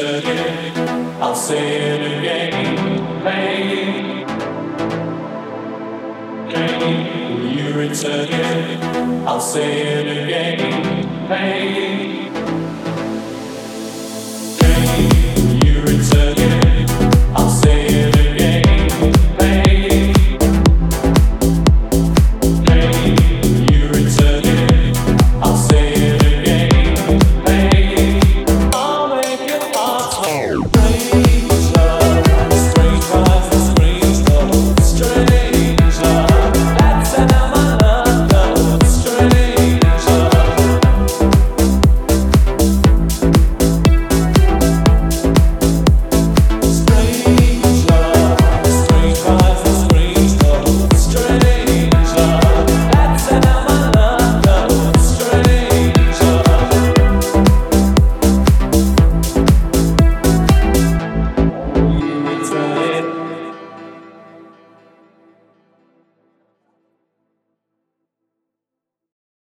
I'll say it again. Hey, hey, you return yet? I'll say it again.